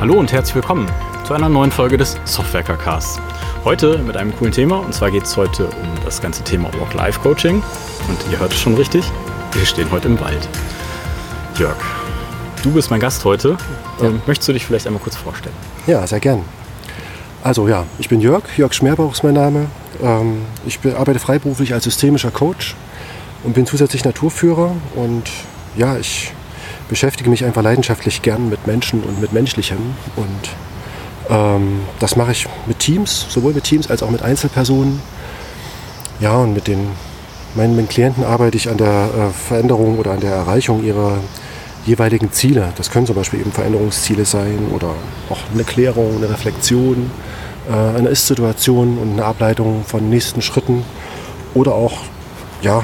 Hallo und herzlich willkommen zu einer neuen Folge des Softwareker Casts. Heute mit einem coolen Thema und zwar geht es heute um das ganze Thema Work-Life-Coaching. Und ihr hört es schon richtig, wir stehen heute im Wald. Jörg, du bist mein Gast heute. Ja. Ähm, möchtest du dich vielleicht einmal kurz vorstellen? Ja, sehr gern. Also ja, ich bin Jörg, Jörg Schmerbauch ist mein Name. Ähm, ich be- arbeite freiberuflich als systemischer Coach und bin zusätzlich Naturführer. Und ja, ich beschäftige mich einfach leidenschaftlich gern mit Menschen und mit Menschlichem. Und ähm, das mache ich mit Teams, sowohl mit Teams als auch mit Einzelpersonen. Ja, und mit den meinen, meinen Klienten arbeite ich an der äh, Veränderung oder an der Erreichung ihrer jeweiligen Ziele. Das können zum Beispiel eben Veränderungsziele sein oder auch eine Klärung, eine Reflexion äh, einer Ist-Situation und eine Ableitung von nächsten Schritten oder auch ja,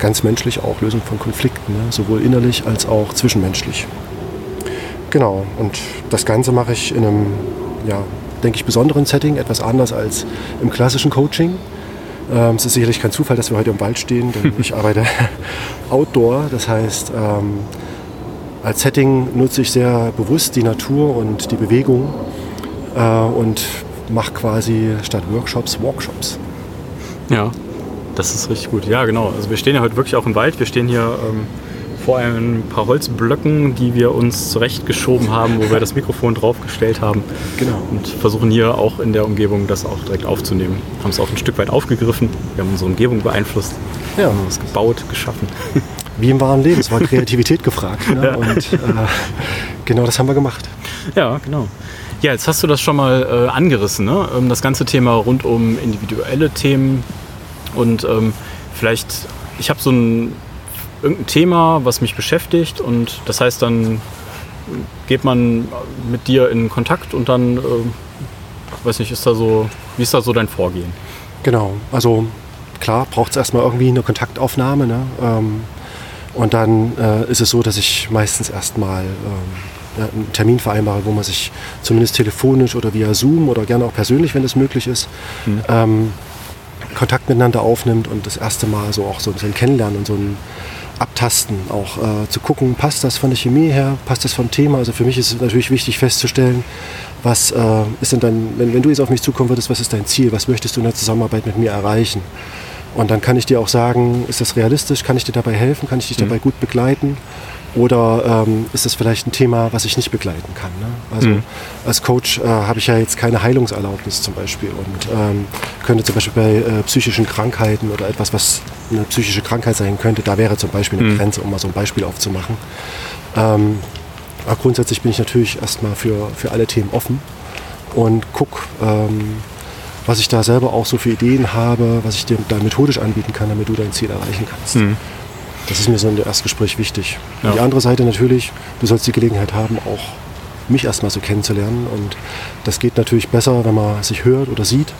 ganz menschlich auch Lösung von Konflikten, ne? sowohl innerlich als auch zwischenmenschlich. Genau, und das Ganze mache ich in einem, ja, denke ich, besonderen Setting, etwas anders als im klassischen Coaching. Ähm, es ist sicherlich kein Zufall, dass wir heute im Wald stehen, denn ich arbeite outdoor, das heißt, ähm, als Setting nutze ich sehr bewusst die Natur und die Bewegung äh, und mache quasi statt Workshops Workshops. Ja, das ist richtig gut. Ja, genau. Also wir stehen ja heute wirklich auch im Wald. Wir stehen hier ähm, vor ein paar Holzblöcken, die wir uns zurechtgeschoben haben, wo wir das Mikrofon draufgestellt haben. Genau. Und versuchen hier auch in der Umgebung das auch direkt aufzunehmen. Haben es auch ein Stück weit aufgegriffen. Wir haben unsere Umgebung beeinflusst. Ja. Haben was gebaut, geschaffen. Wie im wahren Leben, es war Kreativität gefragt. Ne? Ja. Und äh, genau das haben wir gemacht. Ja, genau. Ja, jetzt hast du das schon mal äh, angerissen, ne? Ähm, das ganze Thema rund um individuelle Themen und ähm, vielleicht, ich habe so ein irgendein Thema, was mich beschäftigt und das heißt dann geht man mit dir in Kontakt und dann, äh, weiß nicht, ist da so, wie ist da so dein Vorgehen? Genau, also klar braucht es erstmal irgendwie eine Kontaktaufnahme. Ne? Ähm, und dann äh, ist es so, dass ich meistens erstmal ähm, einen Termin vereinbare, wo man sich zumindest telefonisch oder via Zoom oder gerne auch persönlich, wenn es möglich ist, ähm, Kontakt miteinander aufnimmt und das erste Mal so auch so, so ein Kennenlernen und so ein Abtasten auch äh, zu gucken, passt das von der Chemie her, passt das vom Thema. Also für mich ist es natürlich wichtig festzustellen, was äh, ist denn dann, wenn, wenn du jetzt auf mich zukommen würdest, was ist dein Ziel, was möchtest du in der Zusammenarbeit mit mir erreichen? Und dann kann ich dir auch sagen, ist das realistisch, kann ich dir dabei helfen, kann ich dich dabei gut begleiten? Oder ähm, ist das vielleicht ein Thema, was ich nicht begleiten kann? Ne? Also Mhm. als Coach äh, habe ich ja jetzt keine Heilungserlaubnis zum Beispiel und ähm, könnte zum Beispiel bei äh, psychischen Krankheiten oder etwas, was eine psychische Krankheit sein könnte, da wäre zum Beispiel eine Mhm. Grenze, um mal so ein Beispiel aufzumachen. Ähm, aber grundsätzlich bin ich natürlich erstmal für, für alle Themen offen und guck, ähm, was ich da selber auch so für Ideen habe, was ich dir da methodisch anbieten kann, damit du dein Ziel erreichen kannst. Mhm. Das ist mir so in der Erstgespräch wichtig. Ja. Die andere Seite natürlich, du sollst die Gelegenheit haben, auch mich erstmal so kennenzulernen. Und das geht natürlich besser, wenn man sich hört oder sieht,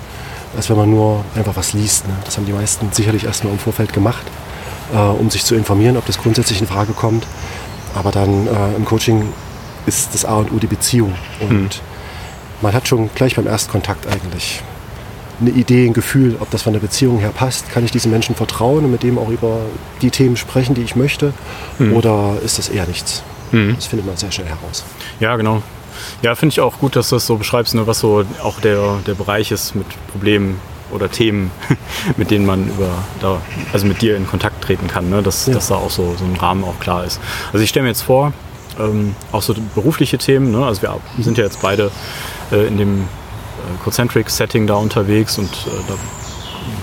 als wenn man nur einfach was liest. Ne? Das haben die meisten sicherlich erstmal im Vorfeld gemacht, äh, um sich zu informieren, ob das grundsätzlich in Frage kommt. Aber dann äh, im Coaching ist das A und O die Beziehung. Und man hat schon gleich beim Erstkontakt eigentlich eine Idee, ein Gefühl, ob das von der Beziehung her passt. Kann ich diesem Menschen vertrauen und mit dem auch über die Themen sprechen, die ich möchte? Oder ist das eher nichts? Mhm. Das findet man sehr schnell heraus. Ja, genau. Ja, finde ich auch gut, dass du das so beschreibst, ne, was so auch der, der Bereich ist mit Problemen oder Themen, mit denen man über da, also mit dir in Kontakt treten kann, ne? dass, Ja. dass da auch so, so ein Rahmen auch klar ist. Also ich stelle mir jetzt vor, ähm, auch so berufliche Themen, ne? also wir sind ja jetzt beide äh, in dem Concentric-Setting da unterwegs und äh, da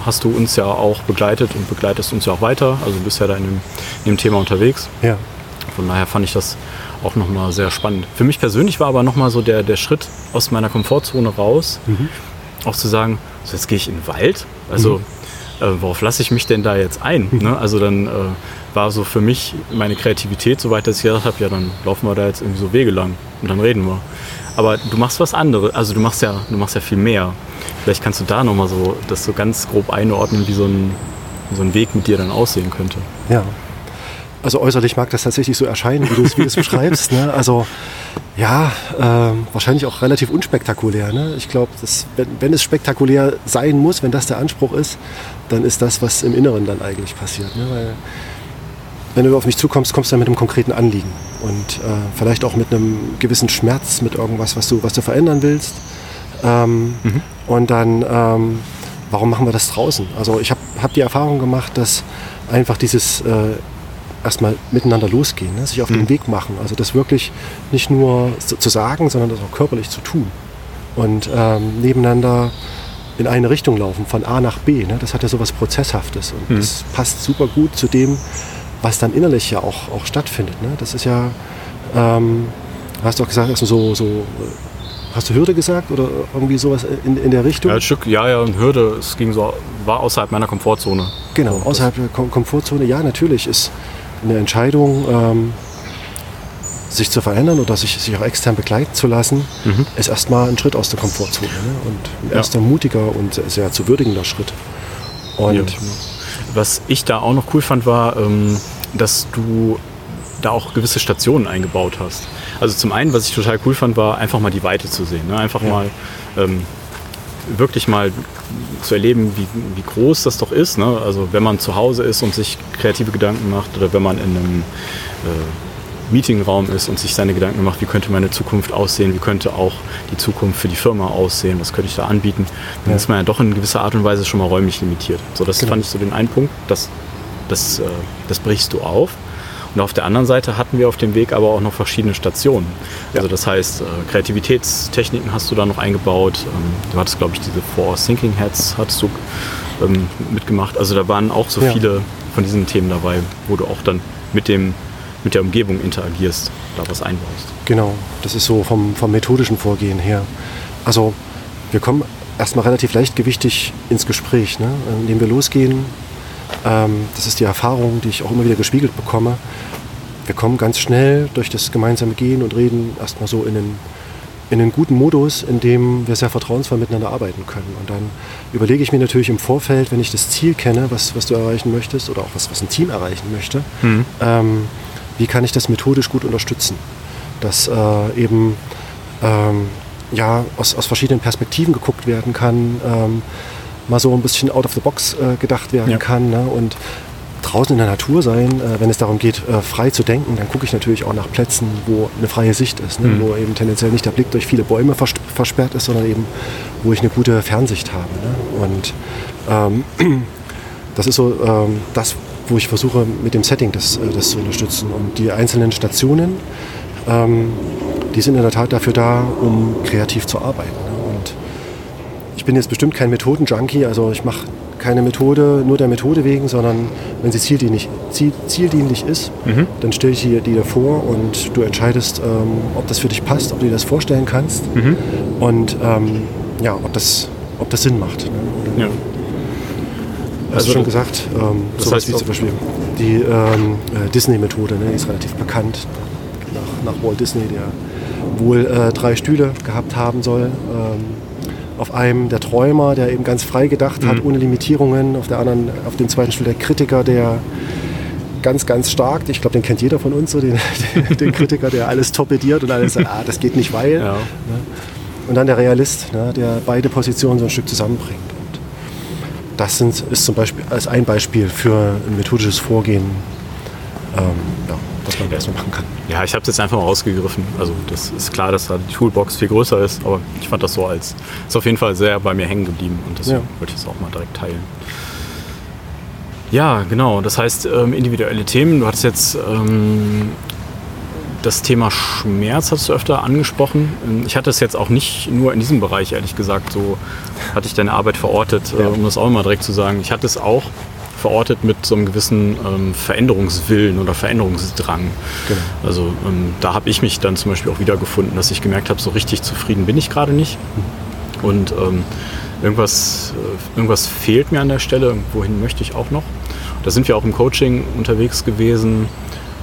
hast du uns ja auch begleitet und begleitest uns ja auch weiter, also du bist ja da in dem, in dem Thema unterwegs. Ja, Von daher fand ich das auch nochmal sehr spannend. Für mich persönlich war aber nochmal so der, der Schritt aus meiner Komfortzone raus, auch zu sagen, so jetzt gehe ich in den Wald. Also äh, worauf lasse ich mich denn da jetzt ein? Ne? Also dann äh, war so für mich meine Kreativität, soweit dass ich gedacht habe, ja dann laufen wir da jetzt irgendwie so Wege lang und dann reden wir. Aber du machst was anderes, also du machst ja, du machst ja viel mehr. Vielleicht kannst du da nochmal so das so ganz grob einordnen, wie so ein, so ein Weg mit dir dann aussehen könnte. ja. Also äußerlich mag das tatsächlich so erscheinen, wie du es wie du es beschreibst. Ne? Also ja, ähm, wahrscheinlich auch relativ unspektakulär. Ne? Ich glaube, wenn, wenn es spektakulär sein muss, wenn das der Anspruch ist, dann ist das, was im Inneren dann eigentlich passiert. Ne? Weil wenn du auf mich zukommst, kommst du dann mit einem konkreten Anliegen. und äh, vielleicht auch mit einem gewissen Schmerz, mit irgendwas, was du, was du verändern willst. Ähm, mhm. Und dann, ähm, warum machen wir das draußen? Also ich habe hab die Erfahrung gemacht, dass einfach dieses äh, erstmal miteinander losgehen, ne? sich auf mhm. den Weg machen. Also das wirklich nicht nur zu sagen, sondern das auch körperlich zu tun. Und ähm, nebeneinander in eine Richtung laufen, von A nach B. Ne? Das hat ja so was Prozesshaftes. Und mhm. das passt super gut zu dem, was dann innerlich ja auch, auch stattfindet. Ne? Das ist ja, ähm, hast du auch gesagt, also so, so Hast du Hürde gesagt oder irgendwie sowas in, in der Richtung? Ja, ein Stück, ja, ja, Hürde. Es ging so, war außerhalb meiner Komfortzone. Genau, außerhalb der Kom Komfortzone. Ja, natürlich ist eine Entscheidung, ähm, sich zu verändern oder sich, sich auch extern begleiten zu lassen, mhm. ist erstmal ein Schritt aus der Komfortzone. Ne? Und ein erster mutiger und sehr zu würdigender Schritt. Und ja. Was ich da auch noch cool fand, war, ähm, dass du da auch gewisse Stationen eingebaut hast. Also zum einen, was ich total cool fand, war einfach mal die Weite zu sehen. Ne? Einfach ja. mal ähm, wirklich mal zu erleben, wie, wie groß das doch ist. Ne? Also wenn man zu Hause ist und sich kreative Gedanken macht oder wenn man in einem äh, Meetingraum ist und sich seine Gedanken macht, wie könnte meine Zukunft aussehen, wie könnte auch die Zukunft für die Firma aussehen, was könnte ich da anbieten, dann ja. ist man ja doch in gewisser Art und Weise schon mal räumlich limitiert. So, das genau. fand ich so den einen Punkt, das, das, äh, das brichst du auf. Und auf der anderen Seite hatten wir auf dem Weg aber auch noch verschiedene Stationen. Ja. Also das heißt, äh, Kreativitätstechniken hast du da noch eingebaut. Ähm, du hattest, glaube ich, diese Four Thinking Heads hattest du ähm, mitgemacht. Also da waren auch so ja. viele von diesen Themen dabei, wo du auch dann mit dem mit der Umgebung interagierst, da was einbaust. Genau, das ist so vom, vom methodischen Vorgehen her. Also wir kommen erstmal relativ leichtgewichtig ins Gespräch, ne? indem wir losgehen, ähm, das ist die Erfahrung, die ich auch immer wieder gespiegelt bekomme. Wir kommen ganz schnell durch das gemeinsame Gehen und Reden erstmal so in einen, in einen guten Modus, in dem wir sehr vertrauensvoll miteinander arbeiten können. Und dann überlege ich mir natürlich im Vorfeld, wenn ich das Ziel kenne, was, was du erreichen möchtest oder auch was, was ein Team erreichen möchte, mhm. ähm, wie kann ich das methodisch gut unterstützen? Dass äh, eben ähm, ja, aus, aus verschiedenen Perspektiven geguckt werden kann. Ähm, mal so ein bisschen out of the box äh, gedacht werden ja. kann. Ne? Und draußen in der Natur sein, äh, wenn es darum geht, äh, frei zu denken, dann gucke ich natürlich auch nach Plätzen, wo eine freie Sicht ist, ne? mhm. wo eben tendenziell nicht der Blick durch viele Bäume vers versperrt ist, sondern eben, wo ich eine gute Fernsicht habe. Ne? Und ähm, das ist so ähm, das, wo ich versuche, mit dem Setting das, äh, das zu unterstützen. Und die einzelnen Stationen, ähm, die sind in der Tat dafür da, um kreativ zu arbeiten. Ne? ich bin jetzt bestimmt kein Methodenjunkie, also ich mache keine Methode nur der Methode wegen, sondern wenn sie zieldienlich, ziel, zieldienlich ist, mhm. dann stelle ich dir die davor und du entscheidest, ähm, ob das für dich passt, ob du dir das vorstellen kannst mhm. und ähm, ja, ob das, ob das Sinn macht. Ne? Ja. Hast also, du schon gesagt, ähm, das heißt wie zum Beispiel die ähm, äh, Disney-Methode, ne, die ist relativ bekannt nach, nach Walt Disney, der wohl äh, drei Stühle gehabt haben soll. Ähm, auf einem der Träumer, der eben ganz frei gedacht hat, mhm. ohne Limitierungen, auf der anderen, auf dem zweiten Stuhl der Kritiker, der ganz, ganz stark, ich glaube, den kennt jeder von uns, so den, den Kritiker, der alles torpediert und alles sagt, ah, das geht nicht, weil. Ja. Ne? Und dann der Realist, ne, der beide Positionen so ein Stück zusammenbringt. Das sind, ist zum Beispiel als ein Beispiel für ein methodisches Vorgehen, ähm, ja, was man erstmal machen kann. Ja, ich habe es jetzt einfach mal rausgegriffen. Also das ist klar, dass da die Toolbox viel größer ist, aber ich fand das so als, ist auf jeden Fall sehr bei mir hängen geblieben und deswegen ja. wollte ich es auch mal direkt teilen. Ja, genau. Das heißt, ähm, individuelle Themen. Du hattest jetzt ähm, das Thema Schmerz hast du öfter angesprochen. Ähm, ich hatte es jetzt auch nicht nur in diesem Bereich, ehrlich gesagt. So hatte ich deine Arbeit verortet, ja. äh, um das auch mal direkt zu sagen. Ich hatte es auch verortet mit so einem gewissen ähm, Veränderungswillen oder Veränderungsdrang. Genau. Also ähm, da habe ich mich dann zum Beispiel auch wiedergefunden, dass ich gemerkt habe, so richtig zufrieden bin ich gerade nicht. Und ähm, irgendwas, äh, irgendwas fehlt mir an der Stelle, wohin möchte ich auch noch. Da sind wir auch im Coaching unterwegs gewesen.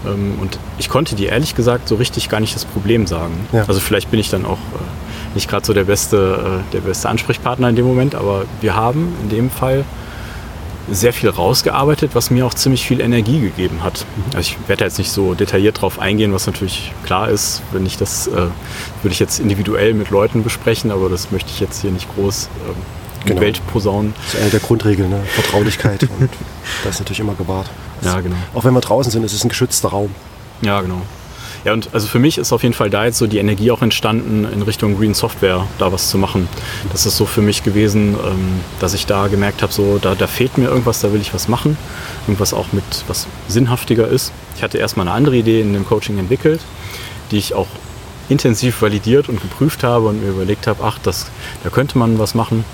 Ähm, und ich konnte dir ehrlich gesagt so richtig gar nicht das Problem sagen. Ja. Also vielleicht bin ich dann auch äh, nicht gerade so der beste, äh, der beste Ansprechpartner in dem Moment, aber wir haben in dem Fall sehr viel rausgearbeitet, was mir auch ziemlich viel Energie gegeben hat. Also ich werde jetzt nicht so detailliert darauf eingehen, was natürlich klar ist. Wenn ich das, äh, würde ich jetzt individuell mit Leuten besprechen, aber das möchte ich jetzt hier nicht groß äh, in genau. die Welt posaunen. Das ist eine der Grundregeln, ne? Vertraulichkeit und das ist natürlich immer gewahrt. ja, genau. Auch wenn wir draußen sind, ist es ein geschützter Raum. Ja, genau. Ja, und also für mich ist auf jeden Fall da jetzt so die Energie auch entstanden, in Richtung Green Software da was zu machen. Das ist so für mich gewesen, ähm, dass ich da gemerkt habe, so da, da fehlt mir irgendwas, da will ich was machen. Irgendwas auch mit was sinnhaftiger ist. Ich hatte erstmal eine andere Idee in dem Coaching entwickelt, die ich auch intensiv validiert und geprüft habe und mir überlegt habe, ach, das, da könnte man was machen.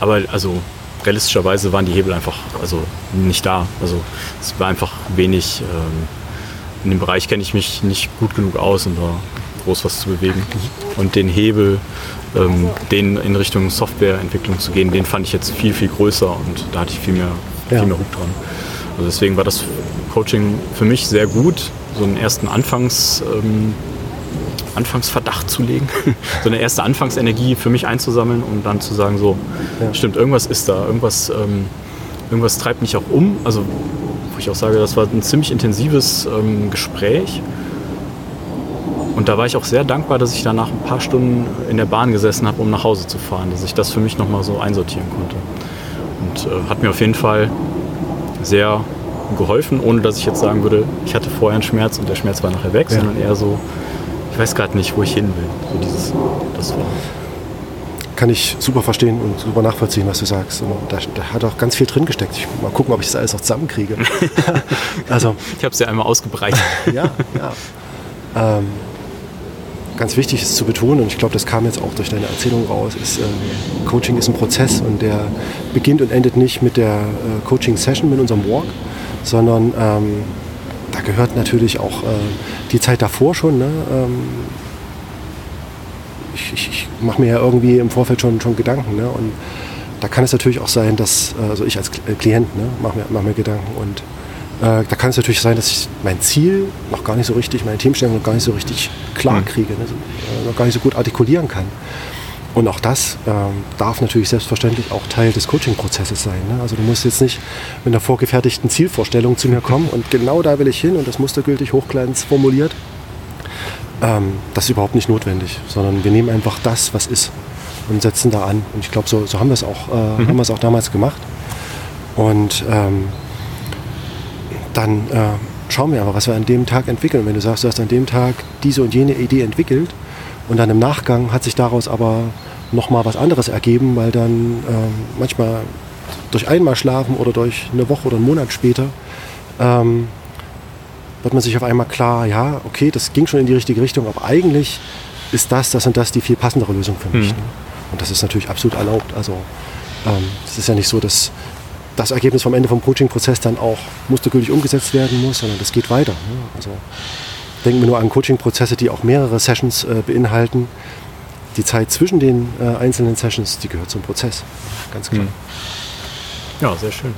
Aber also realistischerweise waren die Hebel einfach also nicht da. Also es war einfach wenig. Ähm, in dem Bereich kenne ich mich nicht gut genug aus, um da groß was zu bewegen. Und den Hebel, ähm, den in Richtung Softwareentwicklung zu gehen, den fand ich jetzt viel, viel größer und da hatte ich viel mehr, viel mehr Hut dran. Also deswegen war das Coaching für mich sehr gut, so einen ersten Anfangs, ähm, Anfangsverdacht zu legen, so eine erste Anfangsenergie für mich einzusammeln und dann zu sagen, so, ja. stimmt, irgendwas ist da, irgendwas, ähm, irgendwas treibt mich auch um. Also wo ich auch sage, das war ein ziemlich intensives ähm, Gespräch. Und da war ich auch sehr dankbar, dass ich danach ein paar Stunden in der Bahn gesessen habe, um nach Hause zu fahren, dass ich das für mich nochmal so einsortieren konnte. Und äh, hat mir auf jeden Fall sehr geholfen, ohne dass ich jetzt sagen würde, ich hatte vorher einen Schmerz und der Schmerz war nachher weg, ja. sondern eher so, ich weiß gerade nicht, wo ich hin will. So dieses, das war kann ich super verstehen und super nachvollziehen, was du sagst. Und da, da hat auch ganz viel drin gesteckt. Ich mal gucken, ob ich das alles noch zusammenkriege. also, ich habe es ja einmal ausgebreitet. ja, ja. Ähm, ganz wichtig ist zu betonen, und ich glaube, das kam jetzt auch durch deine Erzählung raus, ist, äh, Coaching ist ein Prozess und der beginnt und endet nicht mit der äh, Coaching-Session, mit unserem Walk, sondern ähm, da gehört natürlich auch äh, die Zeit davor schon. Ne? Ähm, ich, ich, ich mache mir ja irgendwie im Vorfeld schon, schon Gedanken. Ne? Und da kann es natürlich auch sein, dass, also ich als äh, Klient ne, mache mir, mach mir Gedanken und äh, da kann es natürlich sein, dass ich mein Ziel noch gar nicht so richtig, meine Themenstellung noch gar nicht so richtig klar mhm. kriege, ne? noch gar nicht so gut artikulieren kann. Und auch das ähm, darf natürlich selbstverständlich auch Teil des Coaching-Prozesses sein. Ne? Also du musst jetzt nicht mit einer vorgefertigten Zielvorstellung zu mir kommen und genau da will ich hin und das mustergültig hochglanz formuliert, ähm, das ist überhaupt nicht notwendig, sondern wir nehmen einfach das, was ist und setzen da an. Und ich glaube, so, so haben wir es auch, äh, mhm. auch damals gemacht. Und ähm, dann äh, schauen wir aber, was wir an dem Tag entwickeln. wenn du sagst, du hast an dem Tag diese und jene Idee entwickelt und dann im Nachgang hat sich daraus aber nochmal was anderes ergeben, weil dann äh, manchmal durch einmal schlafen oder durch eine Woche oder einen Monat später ähm, wird man sich auf einmal klar, ja, okay, das ging schon in die richtige Richtung, aber eigentlich ist das, das und das die viel passendere Lösung für mich. Mhm. Ne? Und das ist natürlich absolut erlaubt. Also ähm, es ähm, ist ja nicht so, dass das Ergebnis vom Ende vom Coaching-Prozess dann auch mustergültig umgesetzt werden muss, sondern das geht weiter. Ne? Also denken wir nur an Coaching-Prozesse, die auch mehrere Sessions äh, beinhalten. Die Zeit zwischen den äh, einzelnen Sessions, die gehört zum Prozess. Ganz klar. Mhm. Ja, sehr schön.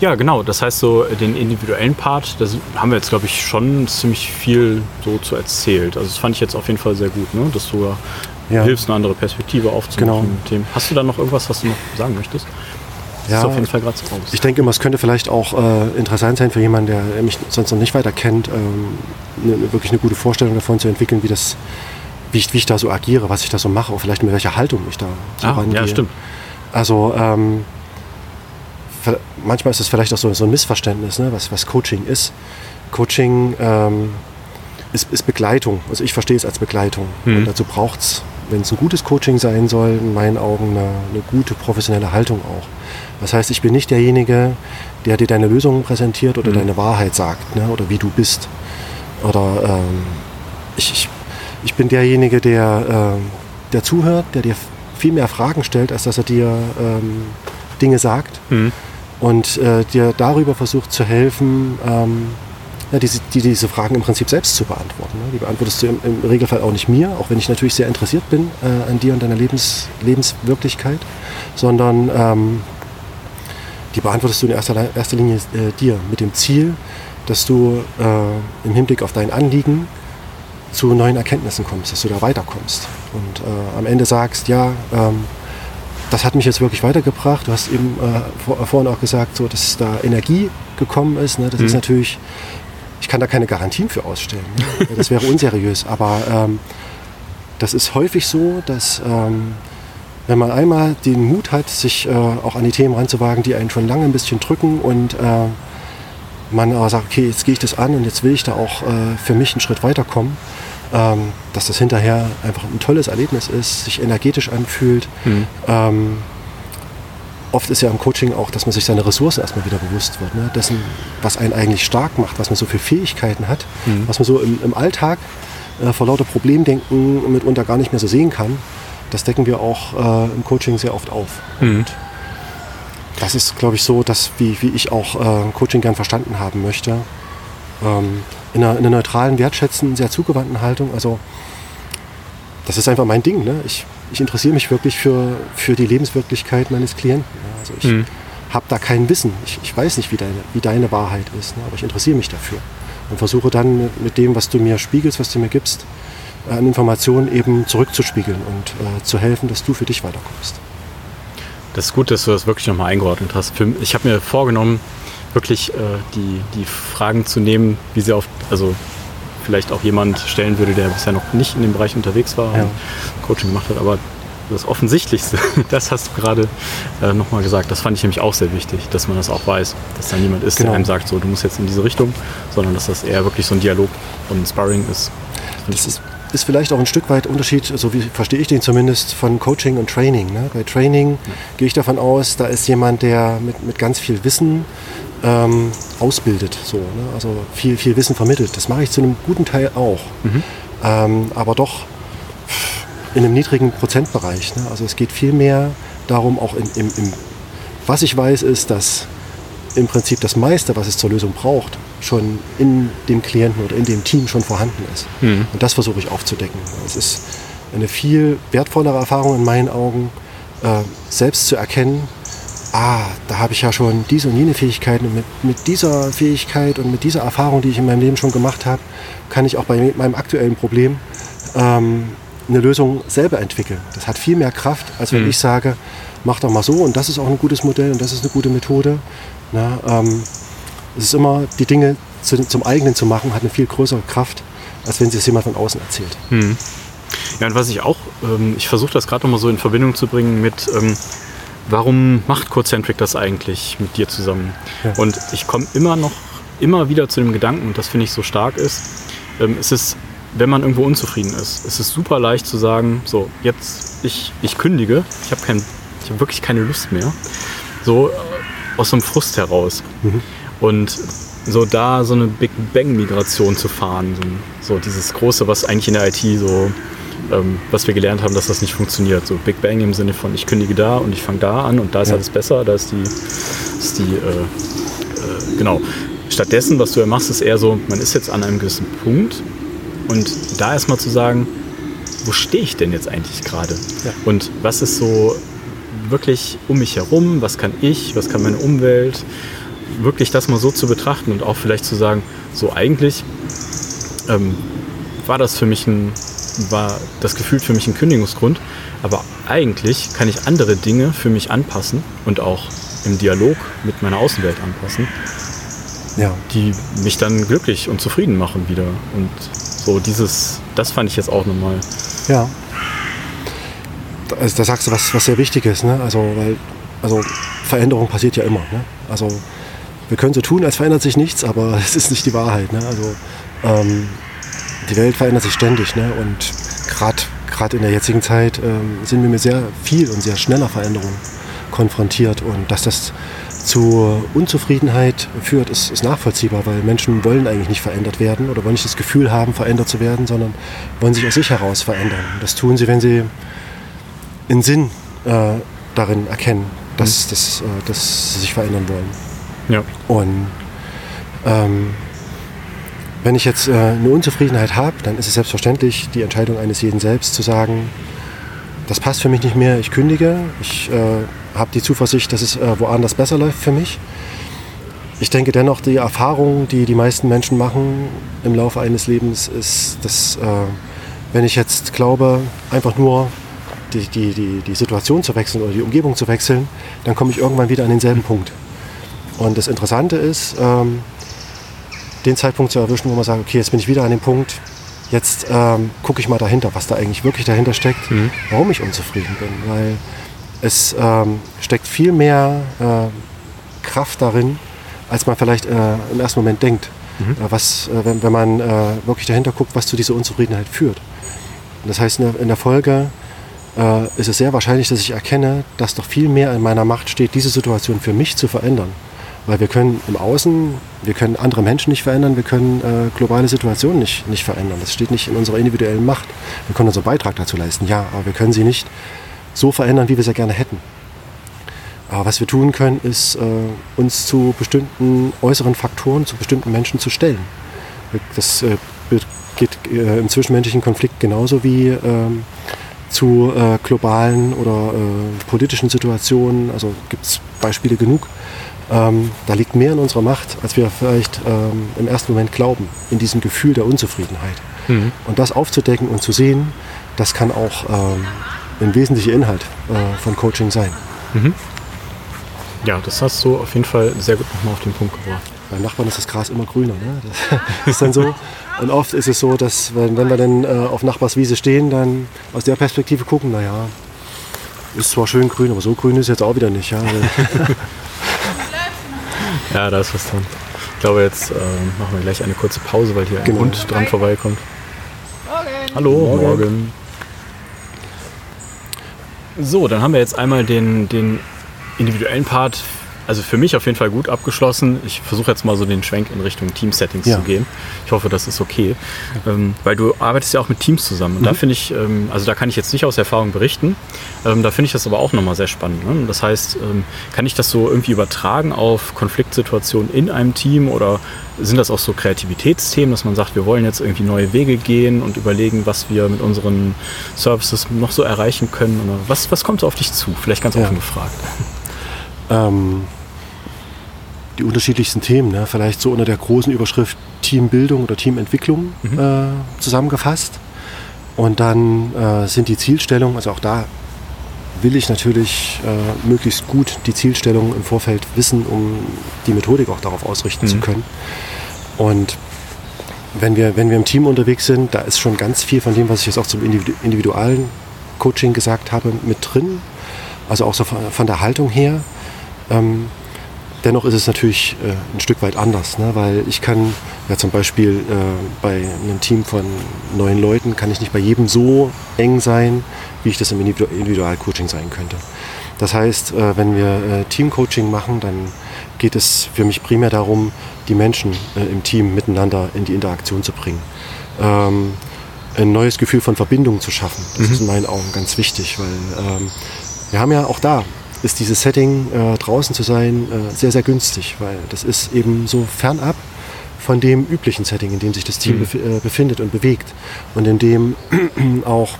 Ja, genau. Das heißt, so den individuellen Part, da haben wir jetzt, glaube ich, schon ziemlich viel so zu erzählt. Also das fand ich jetzt auf jeden Fall sehr gut, ne? dass du ja. hilfst, eine andere Perspektive aufzunehmen. Genau. Hast du da noch irgendwas, was du noch sagen möchtest? Ja, ist auf jeden Fall gerade so raus. Ich denke immer, es könnte vielleicht auch äh, interessant sein für jemanden, der mich sonst noch nicht weiter kennt, ähm, ne, wirklich eine gute Vorstellung davon zu entwickeln, wie, das, wie, ich, wie ich da so agiere, was ich da so mache, auch vielleicht mit welcher Haltung ich da so ah, rangehe. Ja, stimmt. Also ähm, manchmal ist es vielleicht auch so, so ein Missverständnis, ne, was, was Coaching ist. Coaching ähm, ist, ist, Begleitung. Also ich verstehe es als Begleitung. Mhm. Und dazu braucht es, wenn es ein gutes Coaching sein soll, in meinen Augen eine, eine, gute professionelle Haltung auch. Das heißt, ich bin nicht derjenige, der dir deine Lösungen präsentiert oder mhm. deine Wahrheit sagt ne, oder wie du bist. Oder ähm, ich, ich, ich, bin derjenige, der, äh, der zuhört, der dir viel mehr Fragen stellt, als dass er dir ähm, Dinge sagt. Mhm und äh, dir darüber versucht zu helfen, ähm, ja, diese, die, diese Fragen im Prinzip selbst zu beantworten. Ne? Die beantwortest du im, im, Regelfall auch nicht mir, auch wenn ich natürlich sehr interessiert bin äh, an dir und deiner Lebens, Lebenswirklichkeit, sondern ähm, die beantwortest du in erster, erster Linie äh, dir mit dem Ziel, dass du äh, im Hinblick auf dein Anliegen zu neuen Erkenntnissen kommst, dass du da weiterkommst und äh, am Ende sagst, ja, ähm, das hat mich jetzt wirklich weitergebracht. Du hast eben äh, vor, vorhin auch gesagt, so, dass da Energie gekommen ist. Ne? Das mhm. ist natürlich, ich kann da keine Garantien für ausstellen. Ne? Das wäre unseriös. Aber ähm, das ist häufig so, dass ähm, wenn man einmal den Mut hat, sich äh, auch an die Themen ranzuwagen, die einen schon lange ein bisschen drücken und äh, man aber sagt, okay, jetzt gehe ich das an und jetzt will ich da auch äh, für mich einen Schritt weiterkommen, ähm, dass das hinterher einfach ein tolles Erlebnis ist, sich energetisch anfühlt. Mhm. Ähm, oft ist ja im Coaching auch, dass man sich seine Ressourcen erstmal wieder bewusst wird, ne? dessen, was einen eigentlich stark macht, was man so für Fähigkeiten hat, Mhm. was man so im, im Alltag äh, vor lauter Problemdenken mitunter gar nicht mehr so sehen kann. Das decken wir auch äh, im Coaching sehr oft auf. Mhm. Das ist, glaube ich, so, dass, wie, wie ich auch äh, Coaching gern verstanden haben möchte. Ähm, in, einer, in einer neutralen, wertschätzenden, sehr zugewandten Haltung. Also, das ist einfach mein Ding. Ne? Ich, ich interessiere mich wirklich für, für die Lebenswirklichkeit meines Klienten. Ne? Also, ich Mhm. habe da kein Wissen. Ich, ich weiß nicht, wie deine, wie deine Wahrheit ist, ne? aber ich interessiere mich dafür. Und versuche dann mit, mit dem, was du mir spiegelst, was du mir gibst, äh, an Informationen eben zurückzuspiegeln und äh, zu helfen, dass du für dich weiterkommst. Das ist gut, dass du das wirklich nochmal eingeordnet hast. Ich habe mir vorgenommen, wirklich äh, die, die Fragen zu nehmen, wie sie auf, also vielleicht auch jemand stellen würde, der bisher noch nicht in dem Bereich unterwegs war Ja. und Coaching gemacht hat. Aber das Offensichtlichste, das hast du gerade äh, nochmal gesagt. Das fand ich nämlich auch sehr wichtig, dass man das auch weiß, dass da niemand ist, Genau. der einem sagt, so du musst jetzt in diese Richtung, sondern dass das eher wirklich so ein Dialog und Sparring ist. Das ist, ist vielleicht auch ein Stück weit Unterschied, so wie verstehe ich den zumindest, von Coaching und Training. Ne? Bei Training gehe ich davon aus, da ist jemand, der mit, mit ganz viel Wissen ähm, ausbildet. So, ne? Also viel, viel Wissen vermittelt. Das mache ich zu einem guten Teil auch. Ähm, aber doch in einem niedrigen Prozentbereich. Ne? Also es geht viel mehr darum, auch im, im, im, was ich weiß, ist, dass im Prinzip das meiste, was es zur Lösung braucht, schon in dem Klienten oder in dem Team schon vorhanden ist. Mhm. Und das versuche ich aufzudecken. Es ist eine viel wertvollere Erfahrung in meinen Augen, äh, selbst zu erkennen, ah, da habe ich ja schon diese und jene Fähigkeiten und mit, mit dieser Fähigkeit und mit dieser Erfahrung, die ich in meinem Leben schon gemacht habe, kann ich auch bei meinem aktuellen Problem ähm, eine Lösung selber entwickeln. Das hat viel mehr Kraft, als wenn Mhm. ich sage, mach doch mal so und das ist auch ein gutes Modell und das ist eine gute Methode. Na, ähm, es ist immer, die Dinge zu, zum eigenen zu machen, hat eine viel größere Kraft, als wenn sie es jemand von außen erzählt. Mhm. Ja, und was ich auch, ähm, ich versuche das gerade nochmal so in Verbindung zu bringen mit, ähm, warum macht Codecentric das eigentlich mit dir zusammen? Ja. Und ich komme immer noch, immer wieder zu dem Gedanken, und das finde ich so stark ist, ähm, es ist, wenn man irgendwo unzufrieden ist, es ist super leicht zu sagen, so, jetzt, ich, ich kündige, ich habe kein, ich habe wirklich keine Lust mehr. So, äh, aus so einem Frust heraus. Und so da so eine Big Bang-Migration zu fahren, so, so dieses Große, was eigentlich in der IT so, ähm, was wir gelernt haben, dass das nicht funktioniert. So Big Bang im Sinne von, ich kündige da und ich fange da an und da ist Ja. alles besser, da ist die, ist die äh, äh, genau. Stattdessen, was du ja machst, ist eher so, man ist jetzt an einem gewissen Punkt und da erstmal zu sagen, wo stehe ich denn jetzt eigentlich gerade? Ja. Und was ist so wirklich um mich herum? Was kann ich? Was kann meine Umwelt? Wirklich das mal so zu betrachten und auch vielleicht zu sagen, so eigentlich ähm, war das für mich ein, war das Gefühl für mich ein Kündigungsgrund, aber eigentlich kann ich andere Dinge für mich anpassen und auch im Dialog mit meiner Außenwelt anpassen, Ja, die mich dann glücklich und zufrieden machen wieder. Und so dieses, das fand ich jetzt auch nochmal. ja. Da- Also, da sagst du was, was sehr Wichtiges. Ne? Also, weil, also Veränderung passiert ja immer. Ne? Also wir können so tun, als verändert sich nichts, aber es ist nicht die Wahrheit. Ne? Also ähm, die Welt verändert sich ständig. Ne? Und gerade in der jetzigen Zeit ähm, sind wir mit sehr viel und sehr schneller Veränderung konfrontiert. Und dass das zu Unzufriedenheit führt, ist, ist nachvollziehbar, weil Menschen wollen eigentlich nicht verändert werden oder wollen nicht das Gefühl haben, verändert zu werden, sondern wollen sich aus sich heraus verändern. Und das tun sie, wenn sie einen Sinn äh, darin erkennen, dass, dass, äh, dass sie sich verändern wollen. Ja. Und ähm, wenn ich jetzt äh, eine Unzufriedenheit habe, dann ist es selbstverständlich die Entscheidung eines jeden selbst zu sagen, das passt für mich nicht mehr, ich kündige, ich äh, habe die Zuversicht, dass es äh, woanders besser läuft für mich. Ich denke dennoch, die Erfahrung, die die meisten Menschen machen im Laufe eines Lebens, ist, dass äh, wenn ich jetzt glaube, einfach nur die, die, die, die Situation zu wechseln oder die Umgebung zu wechseln, dann komme ich irgendwann wieder an denselben Punkt. Und das Interessante ist, ähm, den Zeitpunkt zu erwischen, wo man sagt, okay, jetzt bin ich wieder an dem Punkt, jetzt ähm, gucke ich mal dahinter, was da eigentlich wirklich dahinter steckt, Mhm. warum ich unzufrieden bin. Weil es ähm, steckt viel mehr äh, Kraft darin, als man vielleicht äh, im ersten Moment denkt. Mhm. Äh, was, äh, wenn, wenn man äh, wirklich dahinter guckt, was zu dieser Unzufriedenheit führt. Und das heißt, in der, in der Folge äh, ist es sehr wahrscheinlich, dass ich erkenne, dass doch viel mehr in meiner Macht steht, diese Situation für mich zu verändern. Weil wir können im Außen, wir können andere Menschen nicht verändern, wir können äh, globale Situationen nicht, nicht verändern. Das steht nicht in unserer individuellen Macht. Wir können unseren Beitrag dazu leisten, ja, aber wir können sie nicht so verändern, wie wir sie gerne hätten. Aber was wir tun können, ist, äh, uns zu bestimmten äußeren Faktoren, zu bestimmten Menschen zu stellen. Das äh, geht äh, im zwischenmenschlichen Konflikt genauso wie ähm, zu äh, globalen oder äh, politischen Situationen. Also gibt es Beispiele genug. Ähm, da liegt mehr in unserer Macht, als wir vielleicht ähm, im ersten Moment glauben, in diesem Gefühl der Unzufriedenheit. Mhm. Und das aufzudecken und zu sehen, das kann auch ähm, ein wesentlicher Inhalt äh, von Coaching sein. Mhm. Ja, das hast du auf jeden Fall sehr gut nochmal auf den Punkt gebracht. Beim Nachbarn ist das Gras immer grüner. Ne? Das ist dann so. Und oft ist es so, dass wenn, wenn wir dann äh, auf Nachbarswiese stehen, dann aus der Perspektive gucken, naja, ist zwar schön grün, aber so grün ist jetzt auch wieder nicht. Ja, ja da ist was dran. Ich glaube, jetzt äh, machen wir gleich eine kurze Pause, weil hier genau. ein Hund dran vorbeikommt. Morgen. Hallo, morgen. morgen. So, dann haben wir jetzt einmal den, den individuellen Part also für mich auf jeden Fall gut abgeschlossen. Ich versuche jetzt mal so den Schwenk in Richtung Team-Settings ja. zu gehen. Ich hoffe, das ist okay. Ähm, weil du arbeitest ja auch mit Teams zusammen. Und mhm. da finde ich, ähm, also da kann ich jetzt nicht aus Erfahrung berichten. Ähm, da finde ich das aber auch nochmal sehr spannend. Ne? Das heißt, ähm, kann ich das so irgendwie übertragen auf Konfliktsituationen in einem Team oder sind das auch so Kreativitätsthemen, dass man sagt, wir wollen jetzt irgendwie neue Wege gehen und überlegen, was wir mit unseren Services noch so erreichen können? Oder was, was kommt so auf dich zu? Vielleicht ganz ja. offen gefragt. Ähm, die unterschiedlichsten Themen, ne? vielleicht so unter der großen Überschrift Teambildung oder Teamentwicklung mhm. äh, zusammengefasst. Und dann äh, sind die Zielstellungen, also auch da will ich natürlich äh, möglichst gut die Zielstellungen im Vorfeld wissen, um die Methodik auch darauf ausrichten mhm. zu können. Und wenn wir, wenn wir im Team unterwegs sind, da ist schon ganz viel von dem, was ich jetzt auch zum individualen Coaching gesagt habe, mit drin. Also auch so von, von der Haltung her. Ähm, dennoch ist es natürlich äh, ein Stück weit anders, ne? weil ich kann ja zum Beispiel äh, bei einem Team von neun Leuten kann ich nicht bei jedem so eng sein, wie ich das im Individualcoaching sein könnte. Das heißt, äh, wenn wir äh, Teamcoaching machen, dann geht es für mich primär darum, die Menschen äh, im Team miteinander in die Interaktion zu bringen. Ähm, ein neues Gefühl von Verbindung zu schaffen. Das mhm. ist in meinen Augen ganz wichtig, weil ähm, wir haben ja auch da ist dieses Setting äh, draußen zu sein äh, sehr, sehr günstig, weil das ist eben so fernab von dem üblichen Setting, in dem sich das Team mhm. äh, befindet und bewegt und in dem auch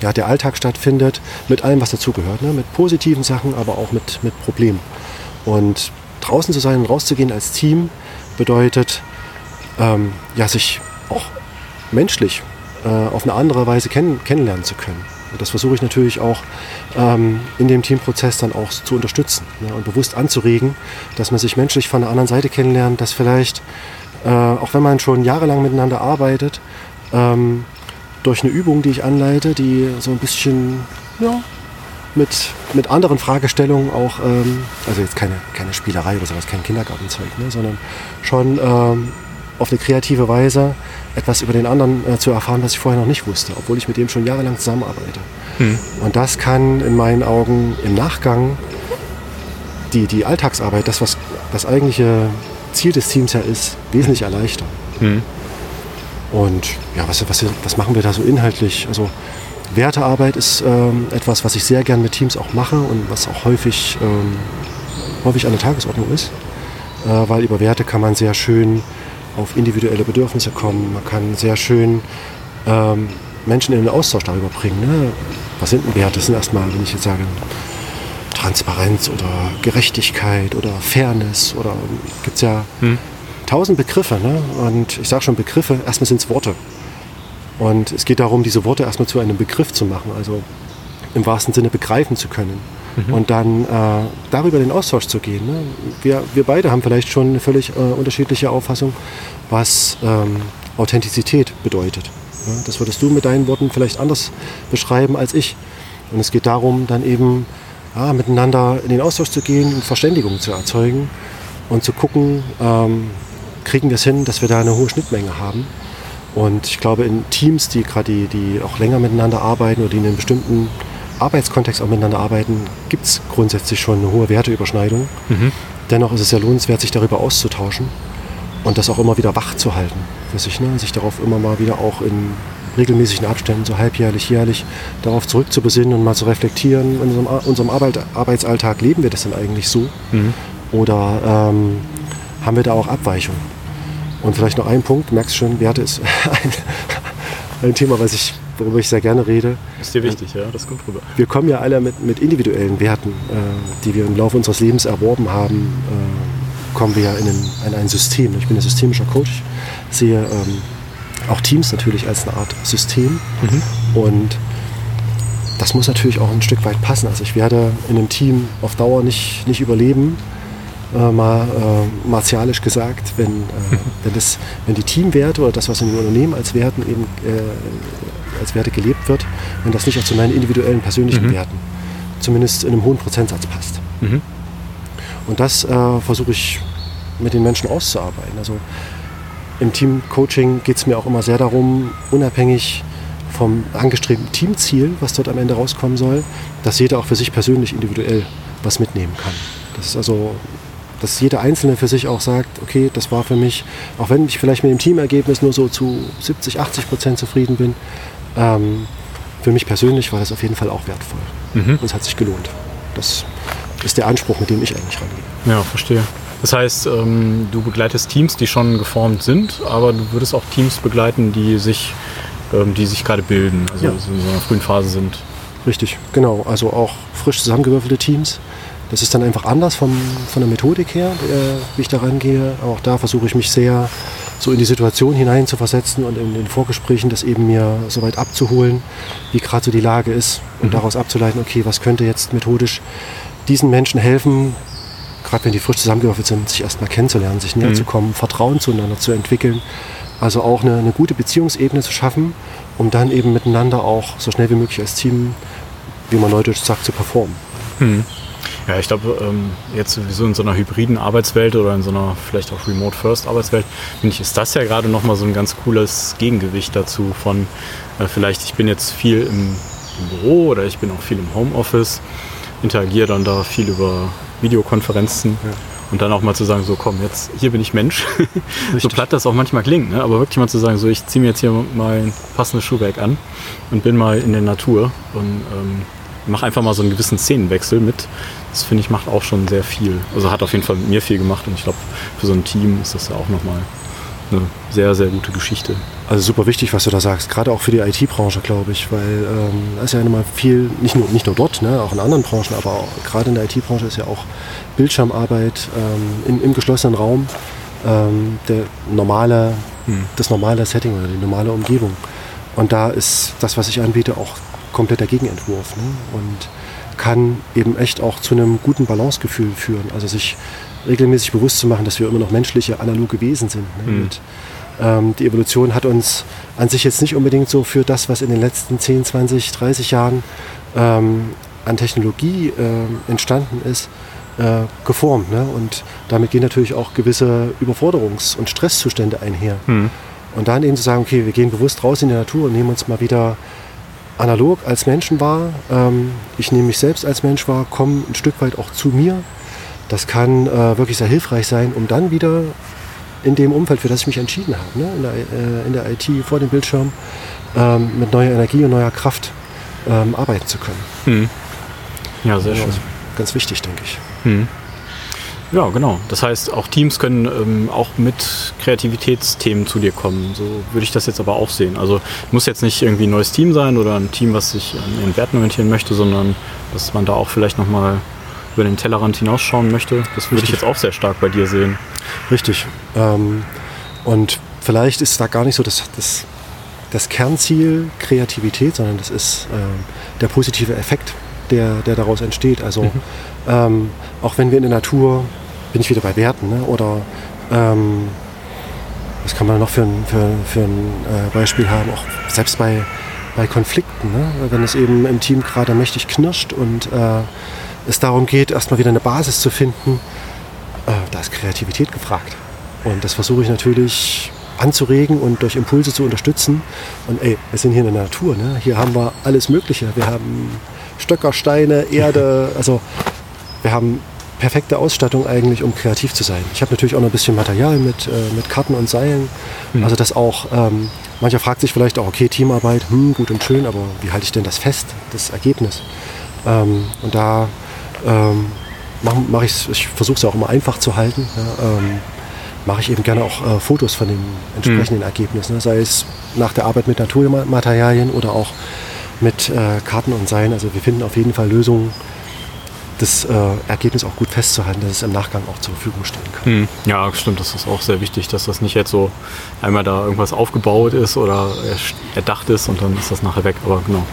ja, der Alltag stattfindet, mit allem, was dazugehört, ne? mit positiven Sachen, aber auch mit, mit Problemen. Und draußen zu sein und rauszugehen als Team bedeutet, ähm, ja, sich auch menschlich äh, auf eine andere Weise kenn kennenlernen zu können. Das versuche ich natürlich auch ähm, in dem Teamprozess dann auch zu unterstützen ne, und bewusst anzuregen, dass man sich menschlich von der anderen Seite kennenlernt, dass vielleicht, äh, auch wenn man schon jahrelang miteinander arbeitet, ähm, durch eine Übung, die ich anleite, die so ein bisschen ja, mit, mit anderen Fragestellungen auch, ähm, also jetzt keine, keine Spielerei oder sowas, kein Kindergartenzeug, ne, sondern schon ähm, auf eine kreative Weise etwas über den anderen äh, zu erfahren, was ich vorher noch nicht wusste, obwohl ich mit dem schon jahrelang zusammenarbeite. Hm. Und das kann in meinen Augen im Nachgang die, die Alltagsarbeit, das, was das eigentliche Ziel des Teams ja ist, wesentlich erleichtern. Hm. Und ja, was, was, was machen wir da so inhaltlich? Also Wertearbeit ist ähm, etwas, was ich sehr gern mit Teams auch mache und was auch häufig, ähm, häufig an der Tagesordnung ist. Äh, weil über Werte kann man sehr schön auf individuelle Bedürfnisse kommen. Man kann sehr schön ähm, Menschen in den Austausch darüber bringen. Ne? Was sind denn Werte? Das sind erstmal, wenn ich jetzt sage, Transparenz oder Gerechtigkeit oder Fairness oder gibt es ja hm. tausend Begriffe. Ne? Und ich sage schon Begriffe, erstmal sind es Worte. Und es geht darum, diese Worte erstmal zu einem Begriff zu machen, also im wahrsten Sinne begreifen zu können mhm. und dann äh, darüber den Austausch zu gehen. Ne? Wir, wir beide haben vielleicht schon eine völlig äh, unterschiedliche Auffassung, was ähm, Authentizität bedeutet. Ja? Das würdest du mit deinen Worten vielleicht anders beschreiben als ich. Und es geht darum, dann eben ja, miteinander in den Austausch zu gehen und Verständigung zu erzeugen und zu gucken, ähm, kriegen wir es hin, dass wir da eine hohe Schnittmenge haben. Und ich glaube, in Teams, die gerade die, die auch länger miteinander arbeiten oder die in einem bestimmten Arbeitskontext auch miteinander arbeiten, gibt es grundsätzlich schon eine hohe Werteüberschneidung. Mhm. Dennoch ist es ja lohnenswert, sich darüber auszutauschen und das auch immer wieder wach zu halten für sich. Ne? Sich darauf immer mal wieder auch in regelmäßigen Abständen, so halbjährlich, jährlich, darauf zurückzubesinnen und mal zu reflektieren, in unserem, unserem Arbeit, Arbeitsalltag leben wir das denn eigentlich so? Mhm. Oder ähm, haben wir da auch Abweichungen? Und vielleicht noch ein Punkt, du merkst schon, Werte ist ein, ein Thema, was ich, worüber ich sehr gerne rede. Ist dir wichtig, ja, das kommt rüber. Wir kommen ja alle mit, mit individuellen Werten, äh, die wir im Laufe unseres Lebens erworben haben, äh, kommen wir ja in ein, in ein System. Ich bin ein systemischer Coach, sehe ähm, auch Teams natürlich als eine Art System. Mhm. Und das muss natürlich auch ein Stück weit passen. Also ich werde in einem Team auf Dauer nicht, nicht überleben, äh, mal äh, martialisch gesagt, wenn, äh, wenn, das, wenn die Teamwerte oder das, was in den Unternehmen als Werten eben äh, als Werte gelebt wird, wenn das nicht auch zu meinen individuellen persönlichen mhm. Werten zumindest in einem hohen Prozentsatz passt. Mhm. Und das äh, versuche ich mit den Menschen auszuarbeiten. Also im Teamcoaching geht es mir auch immer sehr darum, unabhängig vom angestrebten Teamziel, was dort am Ende rauskommen soll, dass jeder auch für sich persönlich individuell was mitnehmen kann. Das ist also, dass jeder Einzelne für sich auch sagt, okay, das war für mich, auch wenn ich vielleicht mit dem Teamergebnis nur so zu 70, 80 Prozent zufrieden bin, ähm, für mich persönlich war das auf jeden Fall auch wertvoll. Mhm. Und es hat sich gelohnt. Das ist der Anspruch, mit dem ich eigentlich rangehe. Ja, verstehe. Das heißt, ähm, du begleitest Teams, die schon geformt sind, aber du würdest auch Teams begleiten, die sich, ähm, die sich gerade bilden, also ja. in so einer frühen Phase sind. Richtig, genau. Also auch frisch zusammengewürfelte Teams. Das ist dann einfach anders vom, von der Methodik her, äh, wie ich da rangehe. Auch da versuche ich mich sehr so in die Situation hinein zu versetzen und in den Vorgesprächen das eben mir so weit abzuholen, wie gerade so die Lage ist und mhm. daraus abzuleiten, okay, was könnte jetzt methodisch diesen Menschen helfen, gerade wenn die frisch zusammengewürfelt sind, sich erstmal kennenzulernen, sich näher mhm. zu kommen, Vertrauen zueinander zu entwickeln. Also auch eine, eine, gute Beziehungsebene zu schaffen, um dann eben miteinander auch so schnell wie möglich als Team, wie man neudeutsch sagt, zu performen. Mhm. Ja, ich glaube, ähm, jetzt sowieso in so einer hybriden Arbeitswelt oder in so einer vielleicht auch Remote-First-Arbeitswelt, finde ich, ist das ja gerade nochmal so ein ganz cooles Gegengewicht dazu von äh, vielleicht, ich bin jetzt viel im, im Büro oder ich bin auch viel im Homeoffice, interagiere dann da viel über Videokonferenzen. Ja. Und dann auch mal zu sagen, so komm, jetzt hier bin ich Mensch. so platt das auch manchmal klingt, ne? aber wirklich mal zu sagen, so ich ziehe mir jetzt hier mal ein passendes Schuhwerk an und bin mal in der Natur und ähm, mache einfach mal so einen gewissen Szenenwechsel mit. Das finde ich macht auch schon sehr viel. Also hat auf jeden Fall mit mir viel gemacht und ich glaube, für so ein Team ist das ja auch nochmal eine sehr, sehr gute Geschichte. Also super wichtig, was du da sagst, gerade auch für die IT-Branche, glaube ich, weil ähm, da ist ja immer viel, nicht nur, nicht nur dort, ne, auch in anderen Branchen, aber auch, gerade in der IT-Branche ist ja auch Bildschirmarbeit ähm, in, im geschlossenen Raum ähm, der normale, hm. das normale Setting oder die normale Umgebung. Und da ist das, was ich anbiete, auch komplett der Gegenentwurf ne? und kann eben echt auch zu einem guten Balancegefühl führen. Also sich regelmäßig bewusst zu machen, dass wir immer noch menschliche, analoge Wesen sind. Ne? Mhm. Und, ähm, die Evolution hat uns an sich jetzt nicht unbedingt so für das, was in den letzten 10, 20, 30 Jahren ähm, an Technologie äh, entstanden ist, äh, geformt. Ne? Und damit gehen natürlich auch gewisse Überforderungs- und Stresszustände einher. Mhm. Und dann eben zu sagen, okay, wir gehen bewusst raus in die Natur und nehmen uns mal wieder analog als Menschen wahr. Ähm, ich nehme mich selbst als Mensch wahr, komme ein Stück weit auch zu mir, das kann äh, wirklich sehr hilfreich sein, um dann wieder in dem Umfeld, für das ich mich entschieden habe, ne? in, der, äh, in, der, IT vor dem Bildschirm, ähm, mit neuer Energie und neuer Kraft ähm, arbeiten zu können. Hm. Ja, sehr schön. Ganz wichtig, denke ich. Hm. Ja, genau. Das heißt, auch Teams können ähm, auch mit Kreativitätsthemen zu dir kommen. So würde ich das jetzt aber auch sehen. Also muss jetzt nicht irgendwie ein neues Team sein oder ein Team, was sich an ihren Werten orientieren möchte, sondern dass man da auch vielleicht nochmal über den Tellerrand hinausschauen möchte. Das würde ich jetzt auch sehr stark bei dir sehen. Richtig. Ähm, und vielleicht ist da gar nicht so das, das, das Kernziel Kreativität, sondern das ist ähm, der positive Effekt, der, der daraus entsteht. Also mhm. Ähm, auch wenn wir in der Natur, bin ich wieder bei Werten, ne? oder ähm, was kann man noch für ein, für, für ein äh, Beispiel haben, auch selbst bei, bei Konflikten, ne? wenn es eben im Team gerade mächtig knirscht und äh, es darum geht, erstmal wieder eine Basis zu finden, äh, da ist Kreativität gefragt. Und das versuche ich natürlich anzuregen und durch Impulse zu unterstützen. Und ey, wir sind hier in der Natur. Ne? Hier haben wir alles Mögliche. Wir haben Stöcker, Steine, Erde. Also wir haben perfekte Ausstattung eigentlich, um kreativ zu sein. Ich habe natürlich auch noch ein bisschen Material mit, äh, mit Karten und Seilen. Mhm. Also das auch, ähm, mancher fragt sich vielleicht auch, okay, Teamarbeit, hm, gut und schön, aber wie halte ich denn das fest, das Ergebnis? Ähm, und da ähm, mache mach ich ich versuche es auch immer einfach zu halten. Ja, ähm, mache ich eben gerne auch äh, Fotos von dem entsprechenden mhm. Ergebnis. Ne? Sei es nach der Arbeit mit Naturmaterialien oder auch mit äh, Karten und Seilen. Also wir finden auf jeden Fall Lösungen, das äh, Ergebnis auch gut festzuhalten, dass es im Nachgang auch zur Verfügung stehen kann. Mhm. Ja, stimmt. Das ist auch sehr wichtig, dass das nicht jetzt so einmal da irgendwas aufgebaut ist oder erdacht ist und dann ist das nachher weg. Aber genau,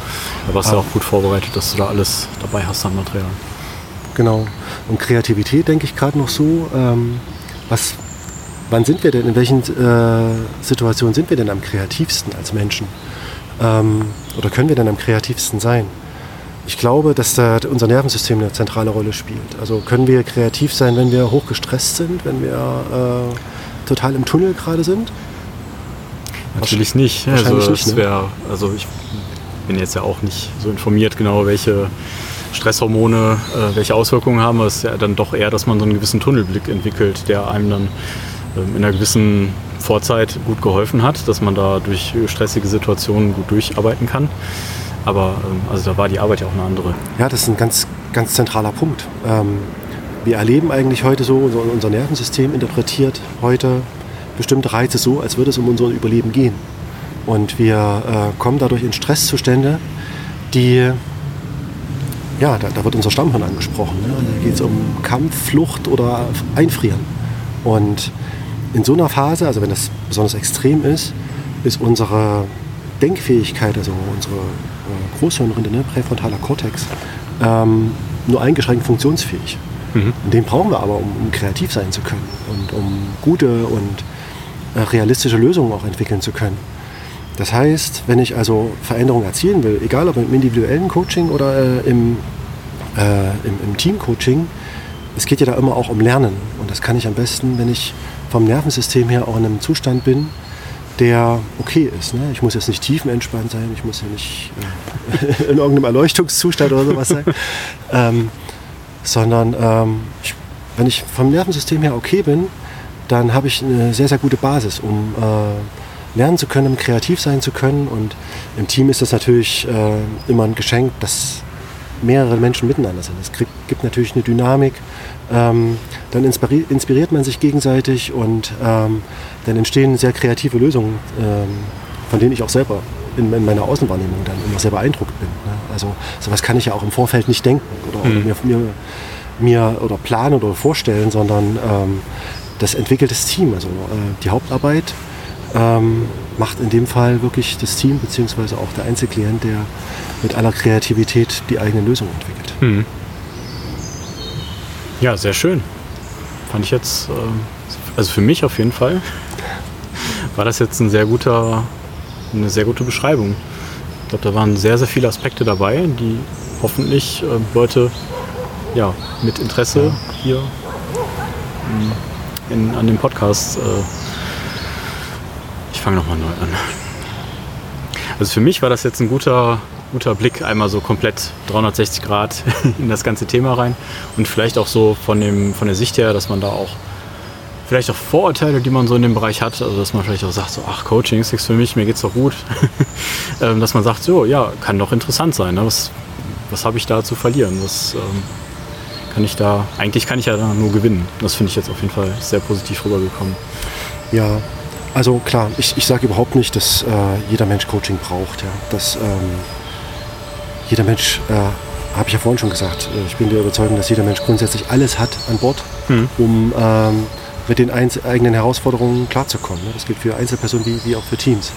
da warst du ah. auch gut vorbereitet, dass du da alles dabei hast an Material. Genau. Und Kreativität denke ich gerade noch so. Ähm, was, wann sind wir denn, in welchen äh, Situationen sind wir denn am kreativsten als Menschen? Ähm, oder können wir denn am kreativsten sein? Ich glaube, dass da unser Nervensystem eine zentrale Rolle spielt. Also können wir kreativ sein, wenn wir hochgestresst sind, wenn wir äh, total im Tunnel gerade sind? Natürlich nicht. Wahrscheinlich also, nicht ne? wär, also ich bin jetzt ja auch nicht so informiert genau, welche Stresshormone äh, welche Auswirkungen haben. Es ist ja dann doch eher, dass man so einen gewissen Tunnelblick entwickelt, der einem dann ähm, in einer gewissen Vorzeit gut geholfen hat, dass man da durch stressige Situationen gut durcharbeiten kann. Aber ähm, also da war die Arbeit ja auch eine andere. Ja, das ist ein ganz, ganz zentraler Punkt. Ähm, wir erleben eigentlich heute so, unser, Nervensystem interpretiert heute bestimmte Reize so, als würde es um unser Überleben gehen. Und wir äh, kommen dadurch in Stresszustände, die ja, da, da, wird unser Stammhirn angesprochen. Ne? Da geht es um Kampf, Flucht oder Einfrieren. Und in so einer Phase, also wenn das besonders extrem ist, ist unsere Denkfähigkeit, also unsere äh, Großhirnrinde, ne, präfrontaler Kortex, ähm, nur eingeschränkt funktionsfähig. Mhm. Den brauchen wir aber, um, um, kreativ sein zu können und um gute und äh, realistische Lösungen auch entwickeln zu können. Das heißt, wenn ich also Veränderungen erzielen will, egal ob im individuellen Coaching oder äh, im, äh, im, im Teamcoaching, es geht ja da immer auch um Lernen. Und das kann ich am besten, wenn ich vom Nervensystem her auch in einem Zustand bin, der okay ist. Ne? Ich muss jetzt nicht tiefenentspannt sein, ich muss ja nicht äh, in irgendeinem Erleuchtungszustand oder sowas sein, ähm, sondern ähm, ich, wenn ich vom Nervensystem her okay bin, dann habe ich eine sehr, sehr gute Basis, um äh, lernen zu können, kreativ sein zu können. Und im Team ist das natürlich äh, immer ein Geschenk, dass mehrere Menschen miteinander sind. Es gibt natürlich eine Dynamik, ähm, dann inspiriert, inspiriert man sich gegenseitig und ähm, dann entstehen sehr kreative Lösungen, ähm, von denen ich auch selber in, in, meiner Außenwahrnehmung dann immer sehr beeindruckt bin. Ne? Also sowas kann ich ja auch im Vorfeld nicht denken oder, mhm. oder mir, mir, mir, oder planen oder vorstellen, sondern ähm, das entwickelt das Team. Also äh, die Hauptarbeit ähm, macht in dem Fall wirklich das Team beziehungsweise auch der Einzelklient, der mit aller Kreativität die eigene Lösung entwickelt. Mhm. Ja, sehr schön. Fand ich jetzt, ähm, also für mich auf jeden Fall, war das jetzt ein sehr guter, eine sehr gute Beschreibung. Ich glaube, da waren sehr, sehr viele Aspekte dabei, die hoffentlich äh, Leute ja, mit Interesse hier ähm, in, an dem Podcast. Äh, fange nochmal neu an. Also für mich war das jetzt ein guter, guter Blick, einmal so komplett 360 Grad in das ganze Thema rein und vielleicht auch so von, dem, von der Sicht her, dass man da auch vielleicht auch Vorurteile, die man so in dem Bereich hat, also dass man vielleicht auch sagt, so, ach, Coaching ist nichts für mich, mir geht's doch gut, ähm, dass man sagt, so, ja, kann doch interessant sein, ne? was, was habe ich da zu verlieren, was ähm, kann ich da, eigentlich kann ich ja da nur gewinnen. Das finde ich jetzt auf jeden Fall sehr positiv rübergekommen. Ja, also klar, ich, ich sage überhaupt nicht, dass äh, jeder Mensch Coaching braucht. Ja. Das, ähm, jeder Mensch, äh, habe ich ja vorhin schon gesagt, äh, ich bin der Überzeugung, dass jeder Mensch grundsätzlich alles hat an Bord, mhm. um ähm, mit den eigenen Herausforderungen klarzukommen. Ne? Das gilt für Einzelpersonen wie, wie auch für Teams.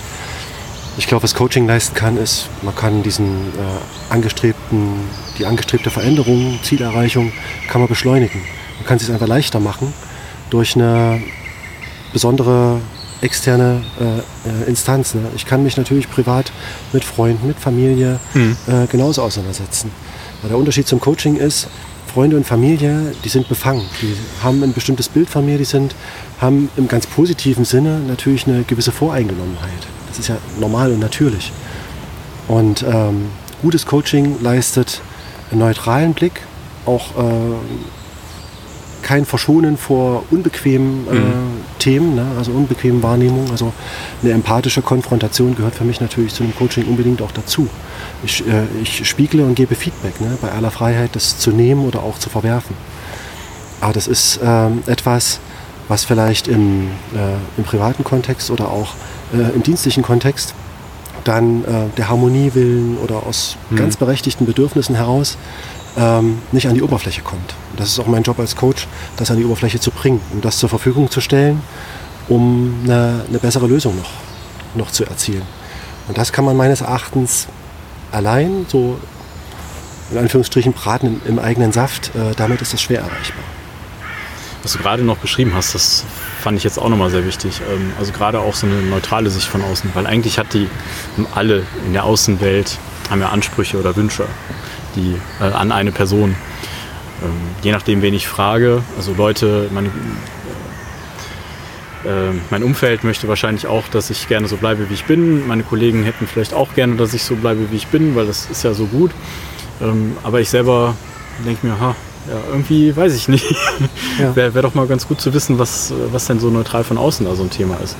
Ich glaube, was Coaching leisten kann, ist, man kann diesen äh, angestrebten, die angestrebte Veränderung, Zielerreichung, kann man beschleunigen. Man kann es sich einfach leichter machen durch eine besondere externe äh, äh, Instanz. Ne? Ich kann mich natürlich privat mit Freunden, mit Familie mhm. äh, genauso auseinandersetzen. Aber der Unterschied zum Coaching ist, Freunde und Familie, die sind befangen. Die haben ein bestimmtes Bild von mir, die sind, haben im ganz positiven Sinne natürlich eine gewisse Voreingenommenheit. Das ist ja normal und natürlich. Und ähm, gutes Coaching leistet einen neutralen Blick, auch äh, kein Verschonen vor unbequemen äh, mhm. Themen, ne? also unbequemen Wahrnehmungen. Also eine empathische Konfrontation gehört für mich natürlich zu einem Coaching unbedingt auch dazu. Ich, äh, ich spiegle und gebe Feedback, ne? bei aller Freiheit, das zu nehmen oder auch zu verwerfen. Aber das ist ähm, etwas, was vielleicht im, äh, im privaten Kontext oder auch äh, im dienstlichen Kontext dann äh, der Harmonie willen oder aus mhm. ganz berechtigten Bedürfnissen heraus ähm, nicht an die Oberfläche kommt. Das ist auch mein Job als Coach, das an die Oberfläche zu bringen und das zur Verfügung zu stellen, um eine, eine bessere Lösung noch, noch zu erzielen. Und das kann man meines Erachtens allein, so in Anführungsstrichen braten im, im eigenen Saft, äh, damit ist das schwer erreichbar. Was du gerade noch beschrieben hast, das fand ich jetzt auch nochmal sehr wichtig. Ähm, also gerade auch so eine neutrale Sicht von außen, weil eigentlich hat die alle in der Außenwelt haben ja Ansprüche oder Wünsche die, äh, an eine Person. Ähm, je nachdem, wen ich frage, also Leute, meine, äh, mein Umfeld möchte wahrscheinlich auch, dass ich gerne so bleibe, wie ich bin. Meine Kollegen hätten vielleicht auch gerne, dass ich so bleibe, wie ich bin, weil das ist ja so gut. Ähm, aber ich selber denke mir, ha, ja, irgendwie weiß ich nicht. Ja. Wäre wär doch mal ganz gut zu wissen, was, was denn so neutral von außen da so ein Thema ist.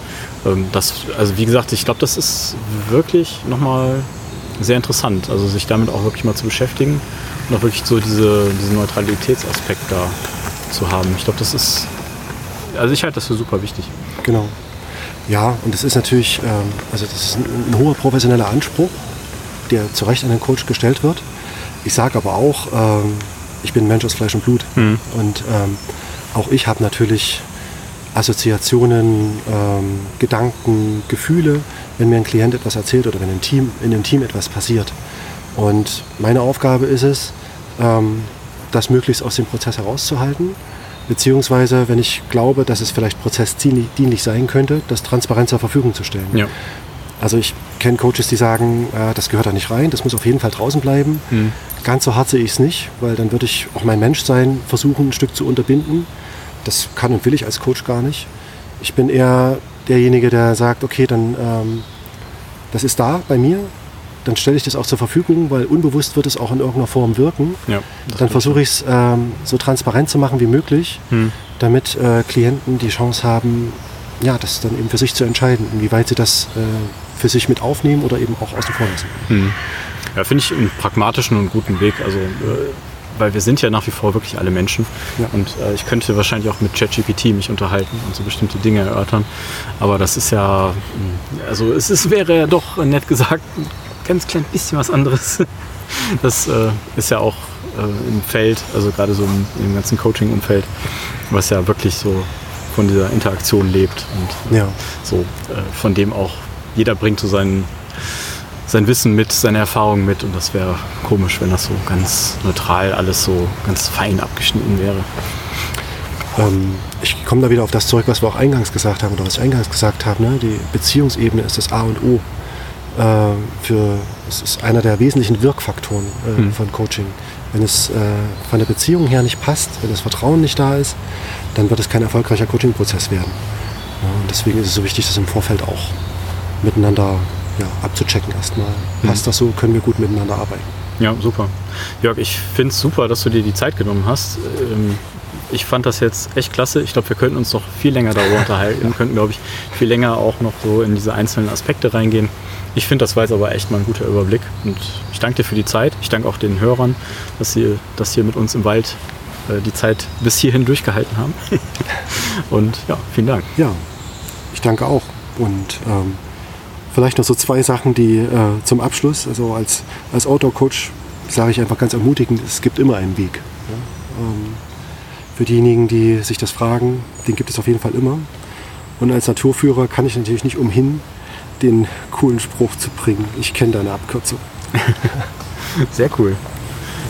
Ähm, das, also wie gesagt, ich glaube, das ist wirklich nochmal sehr interessant. Also sich damit auch wirklich mal zu beschäftigen und auch wirklich so diese, diesen Neutralitätsaspekt da zu haben. Ich glaube, das ist, also ich halte das für super wichtig. Genau. Ja, und das ist natürlich, ähm, also das ist ein, ein, hoher professioneller Anspruch, der zu Recht an den Coach gestellt wird. Ich sage aber auch, ähm, ich bin Mensch aus Fleisch und Blut. Mhm. Und ähm, auch ich habe natürlich Assoziationen, ähm, Gedanken, Gefühle, wenn mir ein Klient etwas erzählt oder wenn im Team, in einem Team etwas passiert. Und meine Aufgabe ist es, ähm, das möglichst aus dem Prozess herauszuhalten, beziehungsweise, wenn ich glaube, dass es vielleicht prozessdienlich sein könnte, das transparent zur Verfügung zu stellen. Ja. Also ich kenne Coaches, die sagen, äh, das gehört da nicht rein, das muss auf jeden Fall draußen bleiben. Mhm. Ganz so hart sehe ich es nicht, weil dann würde ich auch mein Menschsein versuchen, ein Stück zu unterbinden. Das kann und will ich als Coach gar nicht. Ich bin eher derjenige, der sagt, okay, dann ähm, das ist da bei mir, dann stelle ich das auch zur Verfügung, weil unbewusst wird es auch in irgendeiner Form wirken. Ja, dann versuche ich es ähm, so transparent zu machen wie möglich, hm. damit äh, Klienten die Chance haben, ja, das dann eben für sich zu entscheiden, inwieweit sie das äh, für sich mit aufnehmen oder eben auch außen vor lassen. Hm. Ja, finde ich einen pragmatischen und guten Weg. Also äh, weil wir sind ja nach wie vor wirklich alle Menschen. Ja. Und äh, ich könnte wahrscheinlich auch mit ChatGPT mich unterhalten und so bestimmte Dinge erörtern. Aber das ist ja, hm, also es ist, wäre ja doch nett gesagt ein ganz klein bisschen was anderes. Das äh, ist ja auch äh, im Feld, also gerade so im, im ganzen Coaching-Umfeld, was ja wirklich so von dieser Interaktion lebt und ja. so äh, von dem auch jeder bringt so seinen sein Wissen mit, seine Erfahrungen mit und das wäre komisch, wenn das so ganz neutral alles so ganz fein abgeschnitten wäre. Ähm, ich komme da wieder auf das zurück, was wir auch eingangs gesagt haben oder was ich eingangs gesagt habe. Ne? Die Beziehungsebene ist das A und O. Äh, für, es ist einer der wesentlichen Wirkfaktoren äh, mhm. von Coaching. Wenn es äh, von der Beziehung her nicht passt, wenn das Vertrauen nicht da ist, dann wird es kein erfolgreicher Coaching-Prozess werden. Ja, und deswegen ist es so wichtig, das im Vorfeld auch miteinander ja, abzuchecken erstmal. Mhm. Passt das so, können wir gut miteinander arbeiten. Ja, super. Jörg, ich finde es super, dass du dir die Zeit genommen hast. Ähm, ich fand das jetzt echt klasse. Ich glaube, wir könnten uns noch viel länger darüber unterhalten, ja. könnten, glaube ich, viel länger auch noch so in diese einzelnen Aspekte reingehen. Ich finde, das war jetzt aber echt mal ein guter Überblick. Und ich danke dir für die Zeit. Ich danke auch den Hörern, dass sie das hier mit uns im Wald äh, die Zeit bis hierhin durchgehalten haben. Und ja, vielen Dank. Ja, ich danke auch. Und ähm, Vielleicht noch so zwei Sachen, die äh, zum Abschluss, also als, als Outdoor-Coach sage ich einfach ganz ermutigend, es gibt immer einen Weg. Ja? Ähm, für diejenigen, die sich das fragen, den gibt es auf jeden Fall immer. Und als Naturführer kann ich natürlich nicht umhin, den coolen Spruch zu bringen. Ich kenne deine Abkürzung. Sehr cool.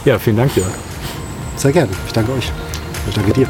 Ja, vielen Dank, Jörg. Sehr gerne. Ich danke euch. Und danke dir.